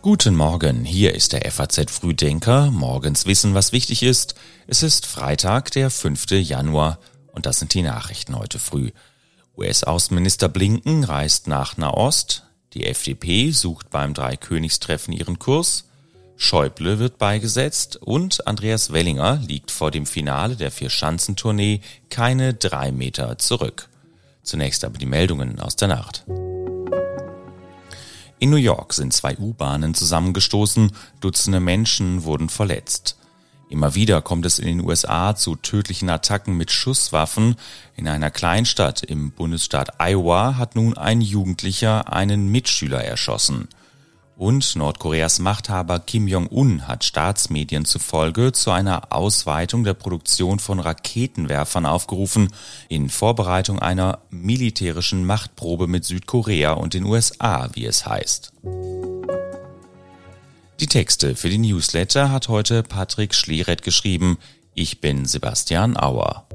Guten Morgen, hier ist der FAZ Frühdenker. Morgens wissen, was wichtig ist. Es ist Freitag, der 5. Januar und das sind die Nachrichten heute früh. US-Außenminister Blinken reist nach Nahost. Die FDP sucht beim Dreikönigstreffen ihren Kurs. Schäuble wird beigesetzt und Andreas Wellinger liegt vor dem Finale der Vier-Schanzentournee keine drei Meter zurück. Zunächst aber die Meldungen aus der Nacht. In New York sind zwei U-Bahnen zusammengestoßen, Dutzende Menschen wurden verletzt. Immer wieder kommt es in den USA zu tödlichen Attacken mit Schusswaffen. In einer Kleinstadt im Bundesstaat Iowa hat nun ein Jugendlicher einen Mitschüler erschossen. Und Nordkoreas Machthaber Kim Jong-un hat Staatsmedien zufolge zu einer Ausweitung der Produktion von Raketenwerfern aufgerufen, in Vorbereitung einer militärischen Machtprobe mit Südkorea und den USA, wie es heißt. Die Texte für die Newsletter hat heute Patrick Schleret geschrieben. Ich bin Sebastian Auer.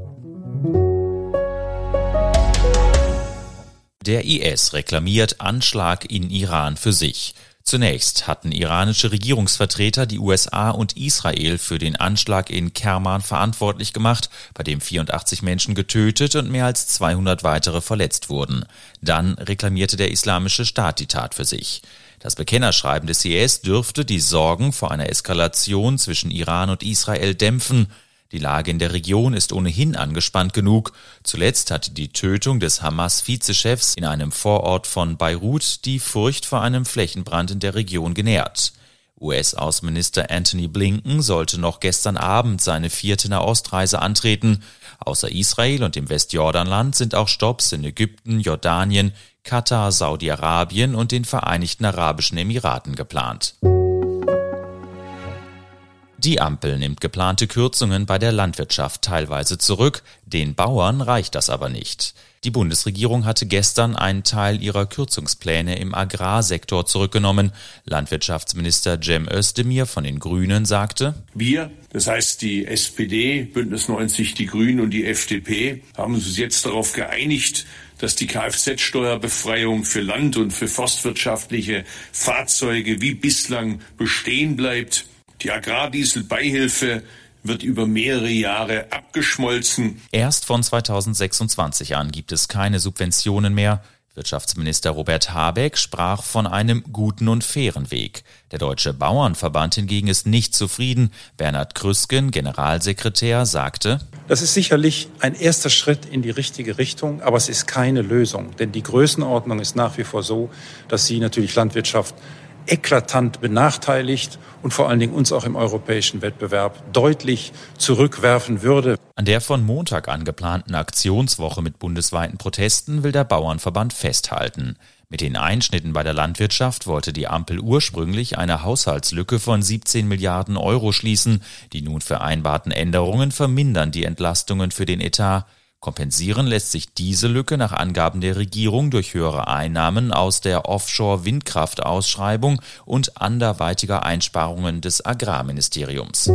Der IS reklamiert Anschlag in Iran für sich. Zunächst hatten iranische Regierungsvertreter die USA und Israel für den Anschlag in Kerman verantwortlich gemacht, bei dem 84 Menschen getötet und mehr als 200 weitere verletzt wurden. Dann reklamierte der Islamische Staat die Tat für sich. Das Bekennerschreiben des IS dürfte die Sorgen vor einer Eskalation zwischen Iran und Israel dämpfen, die Lage in der Region ist ohnehin angespannt genug. Zuletzt hatte die Tötung des Hamas-Vizechefs in einem Vorort von Beirut die Furcht vor einem Flächenbrand in der Region genährt. US-Außenminister Anthony Blinken sollte noch gestern Abend seine vierte Nahostreise antreten. Außer Israel und dem Westjordanland sind auch Stopps in Ägypten, Jordanien, Katar, Saudi-Arabien und den Vereinigten Arabischen Emiraten geplant. Die Ampel nimmt geplante Kürzungen bei der Landwirtschaft teilweise zurück, den Bauern reicht das aber nicht. Die Bundesregierung hatte gestern einen Teil ihrer Kürzungspläne im Agrarsektor zurückgenommen. Landwirtschaftsminister Cem Özdemir von den Grünen sagte, Wir, das heißt die SPD, Bündnis 90, die Grünen und die FDP, haben uns jetzt darauf geeinigt, dass die Kfz-Steuerbefreiung für Land- und für forstwirtschaftliche Fahrzeuge wie bislang bestehen bleibt. Die Agrardieselbeihilfe wird über mehrere Jahre abgeschmolzen. Erst von 2026 an gibt es keine Subventionen mehr. Wirtschaftsminister Robert Habeck sprach von einem guten und fairen Weg. Der Deutsche Bauernverband hingegen ist nicht zufrieden. Bernhard Krüsken, Generalsekretär, sagte, Das ist sicherlich ein erster Schritt in die richtige Richtung, aber es ist keine Lösung. Denn die Größenordnung ist nach wie vor so, dass sie natürlich Landwirtschaft eklatant benachteiligt und vor allen Dingen uns auch im europäischen Wettbewerb deutlich zurückwerfen würde. An der von Montag angeplanten Aktionswoche mit bundesweiten Protesten will der Bauernverband festhalten. Mit den Einschnitten bei der Landwirtschaft wollte die Ampel ursprünglich eine Haushaltslücke von 17 Milliarden Euro schließen. Die nun vereinbarten Änderungen vermindern die Entlastungen für den Etat. Kompensieren lässt sich diese Lücke nach Angaben der Regierung durch höhere Einnahmen aus der Offshore-Windkraftausschreibung und anderweitiger Einsparungen des Agrarministeriums.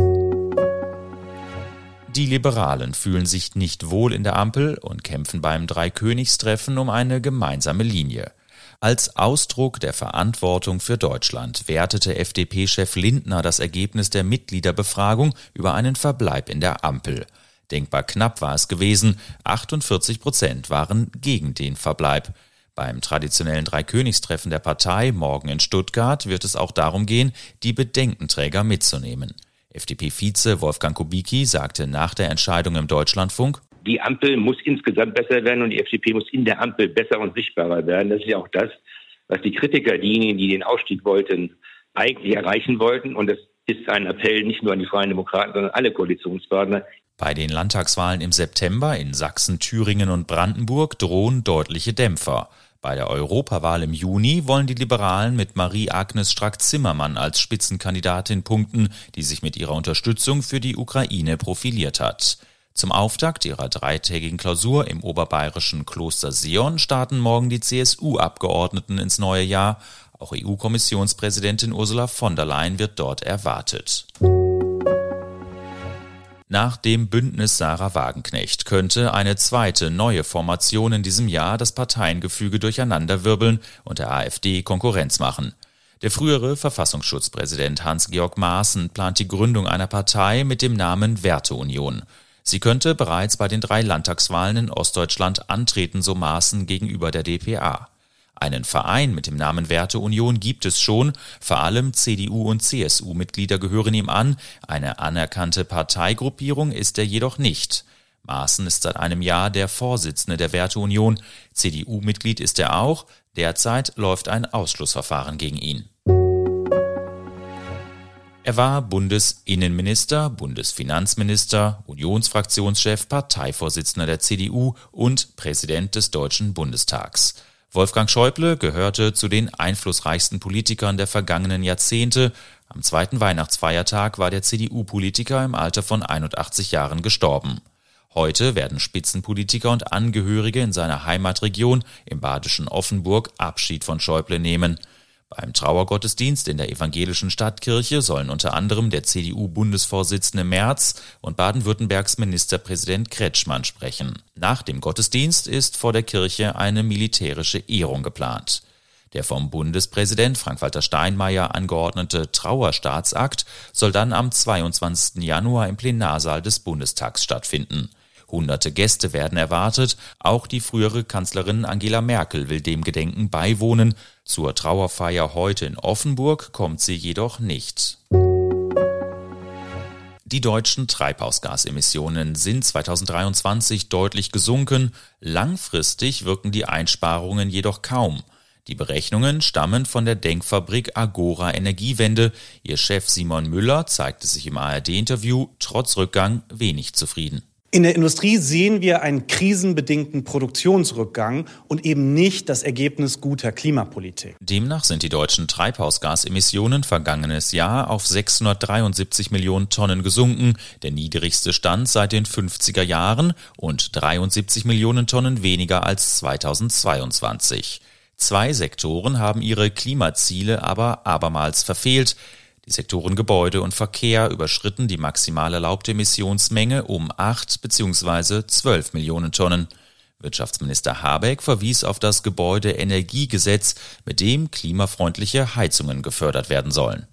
Die Liberalen fühlen sich nicht wohl in der Ampel und kämpfen beim Dreikönigstreffen um eine gemeinsame Linie. Als Ausdruck der Verantwortung für Deutschland wertete FDP-Chef Lindner das Ergebnis der Mitgliederbefragung über einen Verbleib in der Ampel. Denkbar knapp war es gewesen, 48 Prozent waren gegen den Verbleib. Beim traditionellen Dreikönigstreffen der Partei morgen in Stuttgart wird es auch darum gehen, die Bedenkenträger mitzunehmen. FDP-Vize Wolfgang Kubicki sagte nach der Entscheidung im Deutschlandfunk, die Ampel muss insgesamt besser werden und die FDP muss in der Ampel besser und sichtbarer werden. Das ist ja auch das, was die Kritiker, diejenigen, die den Ausstieg wollten, eigentlich erreichen wollten. Und das ist ein Appell nicht nur an die Freien Demokraten, sondern alle Koalitionspartner. Bei den Landtagswahlen im September in Sachsen, Thüringen und Brandenburg drohen deutliche Dämpfer. Bei der Europawahl im Juni wollen die Liberalen mit Marie-Agnes Strack-Zimmermann als Spitzenkandidatin punkten, die sich mit ihrer Unterstützung für die Ukraine profiliert hat. Zum Auftakt ihrer dreitägigen Klausur im oberbayerischen Kloster Sion starten morgen die CSU-Abgeordneten ins neue Jahr. Auch EU-Kommissionspräsidentin Ursula von der Leyen wird dort erwartet. Nach dem Bündnis Sarah Wagenknecht könnte eine zweite neue Formation in diesem Jahr das Parteiengefüge durcheinanderwirbeln und der AfD Konkurrenz machen. Der frühere Verfassungsschutzpräsident Hans-Georg Maaßen plant die Gründung einer Partei mit dem Namen Werteunion. Sie könnte bereits bei den drei Landtagswahlen in Ostdeutschland antreten, so Maaßen gegenüber der dpa. Einen Verein mit dem Namen Werteunion gibt es schon, vor allem CDU und CSU-Mitglieder gehören ihm an, eine anerkannte Parteigruppierung ist er jedoch nicht. Maaßen ist seit einem Jahr der Vorsitzende der Werteunion, CDU-Mitglied ist er auch, derzeit läuft ein Ausschlussverfahren gegen ihn. Er war Bundesinnenminister, Bundesfinanzminister, Unionsfraktionschef, Parteivorsitzender der CDU und Präsident des Deutschen Bundestags. Wolfgang Schäuble gehörte zu den einflussreichsten Politikern der vergangenen Jahrzehnte. Am zweiten Weihnachtsfeiertag war der CDU-Politiker im Alter von 81 Jahren gestorben. Heute werden Spitzenpolitiker und Angehörige in seiner Heimatregion im badischen Offenburg Abschied von Schäuble nehmen. Beim Trauergottesdienst in der evangelischen Stadtkirche sollen unter anderem der CDU-Bundesvorsitzende Merz und Baden-Württembergs Ministerpräsident Kretschmann sprechen. Nach dem Gottesdienst ist vor der Kirche eine militärische Ehrung geplant. Der vom Bundespräsident Frank-Walter Steinmeier angeordnete Trauerstaatsakt soll dann am 22. Januar im Plenarsaal des Bundestags stattfinden. Hunderte Gäste werden erwartet. Auch die frühere Kanzlerin Angela Merkel will dem Gedenken beiwohnen. Zur Trauerfeier heute in Offenburg kommt sie jedoch nicht. Die deutschen Treibhausgasemissionen sind 2023 deutlich gesunken. Langfristig wirken die Einsparungen jedoch kaum. Die Berechnungen stammen von der Denkfabrik Agora Energiewende. Ihr Chef Simon Müller zeigte sich im ARD-Interview trotz Rückgang wenig zufrieden. In der Industrie sehen wir einen krisenbedingten Produktionsrückgang und eben nicht das Ergebnis guter Klimapolitik. Demnach sind die deutschen Treibhausgasemissionen vergangenes Jahr auf 673 Millionen Tonnen gesunken, der niedrigste Stand seit den 50er Jahren und 73 Millionen Tonnen weniger als 2022. Zwei Sektoren haben ihre Klimaziele aber abermals verfehlt. Die Sektoren Gebäude und Verkehr überschritten die maximal erlaubte Emissionsmenge um 8 bzw. 12 Millionen Tonnen. Wirtschaftsminister Habeck verwies auf das Gebäudeenergiegesetz, mit dem klimafreundliche Heizungen gefördert werden sollen.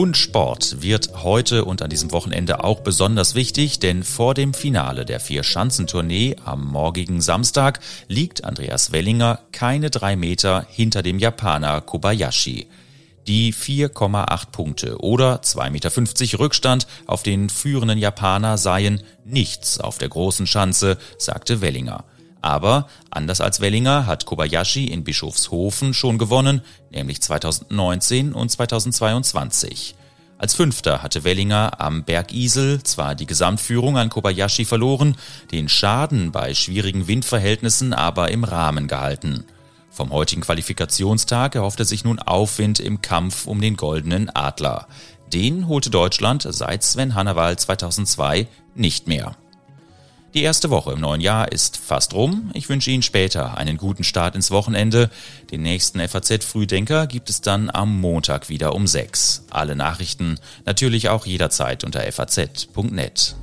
Und Sport wird heute und an diesem Wochenende auch besonders wichtig, denn vor dem Finale der Vier-Schanzentournee am morgigen Samstag liegt Andreas Wellinger keine drei Meter hinter dem Japaner Kobayashi. Die 4,8 Punkte oder 2,50 Meter Rückstand auf den führenden Japaner seien nichts auf der großen Schanze, sagte Wellinger. Aber anders als Wellinger hat Kobayashi in Bischofshofen schon gewonnen, nämlich 2019 und 2022. Als Fünfter hatte Wellinger am Bergisel zwar die Gesamtführung an Kobayashi verloren, den Schaden bei schwierigen Windverhältnissen aber im Rahmen gehalten. Vom heutigen Qualifikationstag erhofft er sich nun Aufwind im Kampf um den goldenen Adler. Den holte Deutschland seit Sven Hannawald 2002 nicht mehr. Die erste Woche im neuen Jahr ist fast rum. Ich wünsche Ihnen später einen guten Start ins Wochenende. Den nächsten FAZ Frühdenker gibt es dann am Montag wieder um sechs. Alle Nachrichten natürlich auch jederzeit unter faz.net.